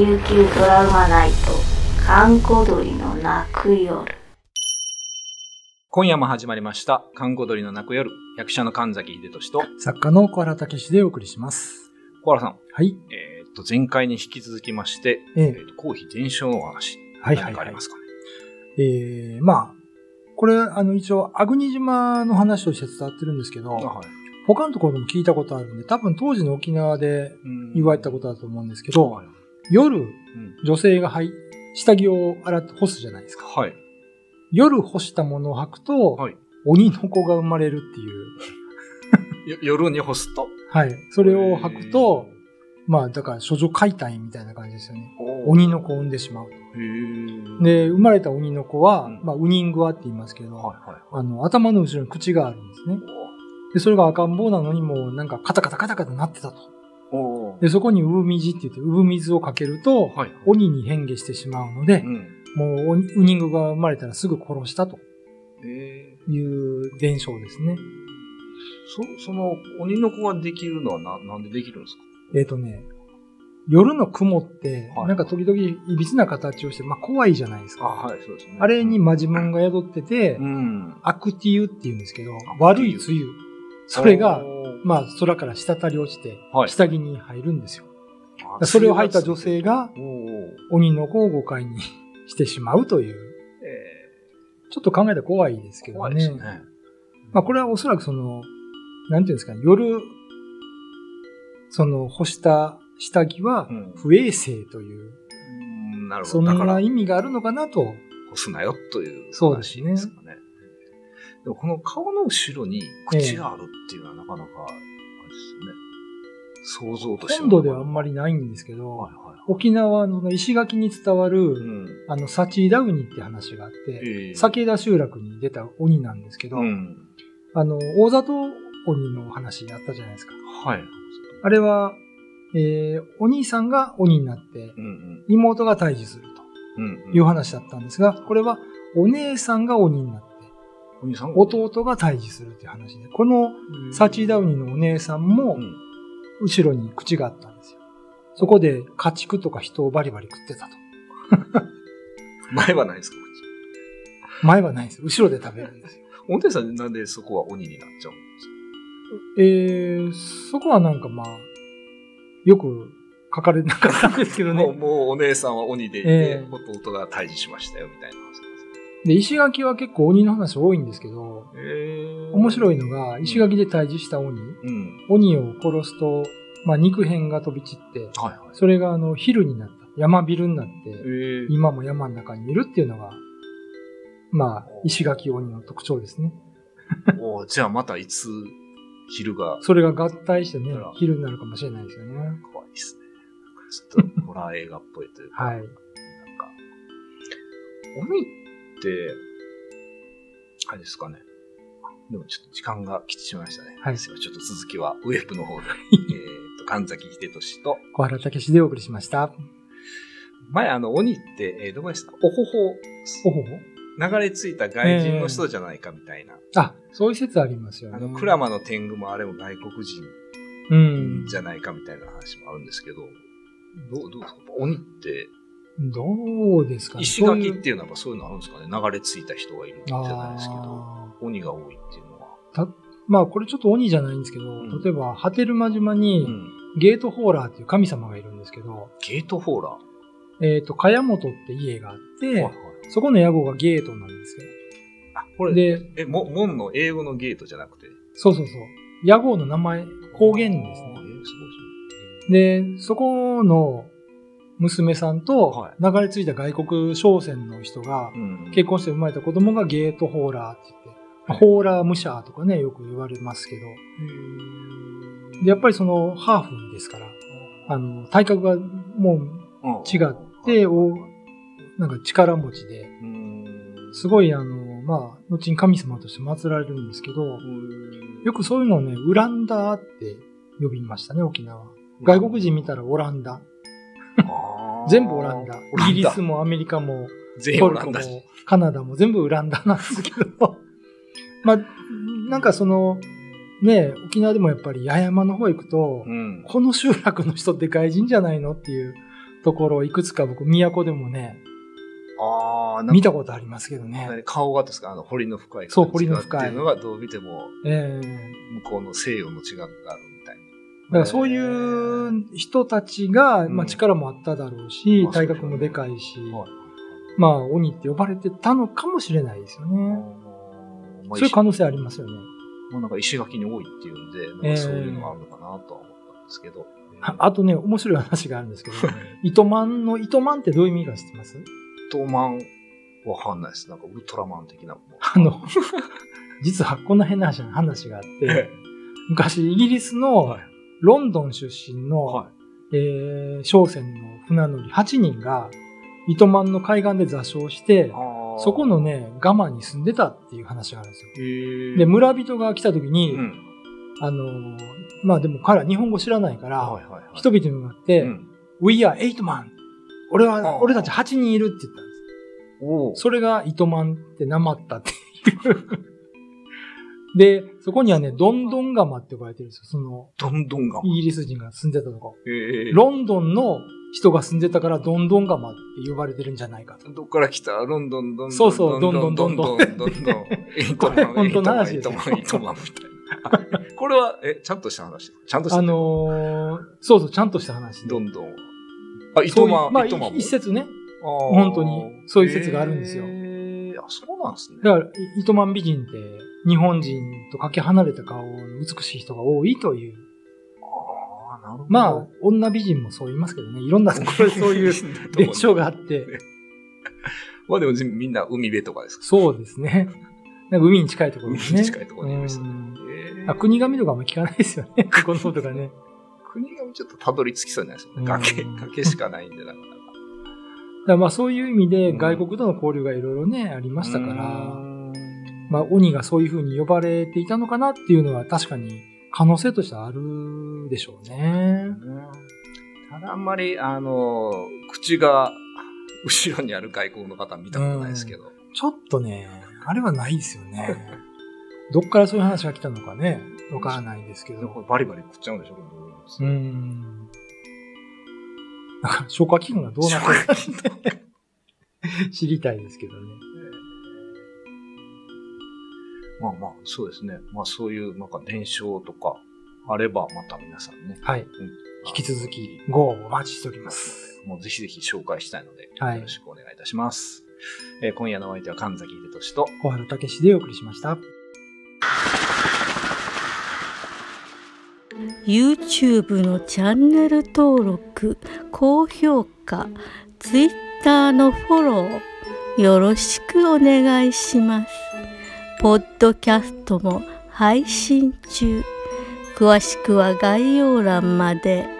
琉球ドラマナイト閑古鳥の泣く夜今夜も始まりました、看護鳥の泣く夜、役者の神崎秀俊と、作家の小原武史でお送りします。小原さん、はい。えーっと、前回に引き続きまして、えええーっと、公費伝承のお話、はいはいはい何かありま。すかね？えー、まあ、これ、あの、一応、アグニ島の話として伝わってるんですけど、あはい。他のところでも聞いたことあるんで、多分当時の沖縄でうん言われたことだと思うんですけど、はい。夜、うん女性がはい下着を洗って干すじゃないですか。はい。夜干したものを履くと、はい鬼の子が生まれるっていう。よ夜に干すと、はい。それを履くと、まあ、だから、処女解体みたいな感じですよね。お鬼の子を産んでしまうと。へーで、生まれた鬼の子は、うんまあ、ウニングワって言いますけど、はいはい。あの、頭の後ろに口があるんですね。で、それが赤ん坊なのにもうなんかカタカタカタカタなってたと。で、そこに産水って言って、産水をかけると、はい。鬼に変化してしまうのでう、ん。もう鬼ウニングが生まれたらすぐ殺したとえいう伝承ですね。そ、その、鬼の子ができるのはな、なんでできるんですか？えっ、とね、夜の雲って、はいなんか時々いびつな形をして、まあ怖いじゃないですか。はい、そうですね。あれにマジモンが宿ってて、うん。アクティウって言うんですけど悪い梅雨。それが、まあ空から滴り落ちてはい、下着に入るんですよ。あそれを履いた女性が。鬼の子を誤解にしてしまうという、えちょっと考えたら怖いですけー、どね。ね。まあこれはおそらくその、なんていうんですかね、夜、その干した下着はうん不衛生という、うんなるほそんど。だからな、意味があるのかなと。干すなよというそうですね話ですかね。でもこの顔の後ろに口があるっていうのはなかなか、あれですよね。想像として本土ではあんまりないんですけど、はいはいはい。沖縄の石垣に伝わる、うん。あの、サチーダウニって話があって、ええ酒田集落に出た鬼なんですけど、うん。あの、大里鬼の話あったじゃないですか。はい。あれは、えー、お兄さんが鬼になって、うんうん。妹が退治するうんという話だったんですが、これはお姉さんが鬼になって、弟が退治するという話で、このサチーダウニのお姉さんもうん。後ろに口があったんですよ。そこで家畜とか人をバリバリ食ってたと。前はないですか前はないんですよ。後ろで食べるんですよ。お姉さんなんでそこは鬼になっちゃうんですかえー、そこはなんかまあ、よく書かれなかったんですけどもう、ね。もうお姉さんは鬼でいて、ええ弟が退治しましたよ、みたいな話なんですで、石垣は結構鬼の話多いんですけど、ね。へー面白いのが、石垣で退治した鬼、うん。鬼を殺すと、まあ肉片が飛び散って、はいはい。それがあの、昼になった。山ビルになって、えー今も山の中にいるっていうのが、まあ、石垣鬼の特徴ですね。おーじゃあまたいつ昼がそれが合体してね昼になるかもしれないですよね。怖いですね。ちょっとホラー映画っぽいというか。はい。なんか、鬼って、あれですかね。でもちょっと時間が来てしまいましたね。はいちょっと続きはウェブの方で。えっと、神崎秀俊と、小原武史でお送りしました。前あの、鬼って、えーどこでした？おほほ、おほほ？流れ着いた外人の人じゃないかみたいな。あ、そういう説ありますよね。あの、クラマの天狗もあれも外国人うん。じゃないかみたいな話もあるんですけど、どう、どうですか？鬼って、どうですかね。石垣っていうのはそういうのあるんですかね流れ着いた人がいるじゃないですけど、あ鬼が多いっていうのは。ーまあ、これちょっと鬼じゃないんですけど、ん例えば、波照間島に、うん。ゲートホーラーっていう神様がいるんですけど、ゲートホーラー？えっ、と、茅本って家があって、はいはいそこの屋号がゲートなんですよ。あ、これ、で、え、も、門の英語のゲートじゃなくて？そうそうそう。屋号の名前、方言ですね。あーえーすごいでで、そこの娘さんとは流れ着いた外国商船の人が結婚して生まれた子供がゲートホーラーって言って、まあホーラー武者とかね、よく言われますけど、で、やっぱりそのハーフですから、あの、体格がもううん。違って、おなんか力持ちで、うん。すごいあの、まあ、後に神様として祀られるんですけど、よくそういうのをね、ウランダーって呼びましたね、沖縄。外国人見たらオランダ。全部オランダ。イギリスもアメリカも、トルコも。カナダも全部オランダなんですけど。まあ、なんかその、ね、沖縄でもやっぱり八重山の方行くと、うん。この集落の人って外人じゃないのっていうところ、いくつか僕、都でもね、あ見たことありますけどね。何顔がですかあの、彫りの深い感じそう彫りの深いっていうのがどう見ても、ええ向こうの西洋の違いがある。だからそういう人たちが、うんまあ力もあっただろうし、まあ体格もでかいし、はいまあ鬼って呼ばれてたのかもしれないですよね。まあそういう可能性ありますよね。まあなんか石垣に多いっていうんで、なんかそういうのがあるのかなとは思ったんですけど。ああとね、面白い話があるんですけど、糸満の糸満ってどういう意味か知ってます？トマンわかんないです。なんかウルトラマン的なもの。あの、実はこんな変な話話があって、昔イギリスのはいロンドン出身の、はい。えー商船の船乗り8人が糸満の海岸で座礁して、そこの、ね、ガマに住んでたっていう話があるんですよ。で、村人が来た時に、うん。あのーまあでも彼は日本語知らないから、はいはいはい。人々に向かって、うん、We are eight man! 俺あは、ー俺たち8人いるって言ったんです。それが糸満ってなまったっていう。で、そこにはね、ドンドンガマって呼ばれてるんですよ。その、どんどんが。イギリス人が住んでたとこ。えーロンドンの人が住んでたからドンドンガマって呼ばれてるんじゃないかと。どっから来た？ロンドン、どんどん。そうそうどんどんどんどんどんどん。どんどん。eight man、これ 本当の話ですよ eight man、eight man みたいな。これは、え、ちゃんとした話？ちゃんとした？あのーそうそう、ちゃんとした話で。どんどん。あ、糸満、まあ。一説ね。本当にそういう説があるんですよそうなんですね。だから、い糸満美人って、日本人とかけ離れた顔の美しい人が多いという。ああ、なるほど。まあ、女美人もそう言いますけどね。いろんなところでそういう伝承があって。まあでもみんな海辺とかですかそうですね。なんか海に近いところですね。海に近いところにいましたねあ国神とかあんま聞かないですよね。ここの方とかね。国がちょっとたどり着きそうにないですよね。うん崖、崖しかないんで、なかなか。だまあそういう意味でうん外国との交流がいろいろね、ありましたかうら、んまあ鬼がそういう風に呼ばれていたのかなっていうのは確かに可能性としてはあるでしょうね。ただあんまり、あの、口が後ろにある外国の方見たことないですけど。ちょっとね、あれはないですよね。どっからそういう話が来たのかね、わからないですけど。バリバリ食っちゃうんでしょこれうーん。だから消化器官がどうなってるかって知りたいですけどね。まあまあ、そうですね。まあそういう、なんか伝承とかあれば、また皆さんね。はい。うん引き続き、ご応募お待ちしております。もうぜひぜひ紹介したいので、はいよろしくお願いいたします。えー今夜のお相手は神崎秀俊と、小原武史でお送りしました。YouTube のチャンネル登録高評価 Twitter のフォローよろしくお願いしますポッドキャストも配信中詳しくは概要欄まで。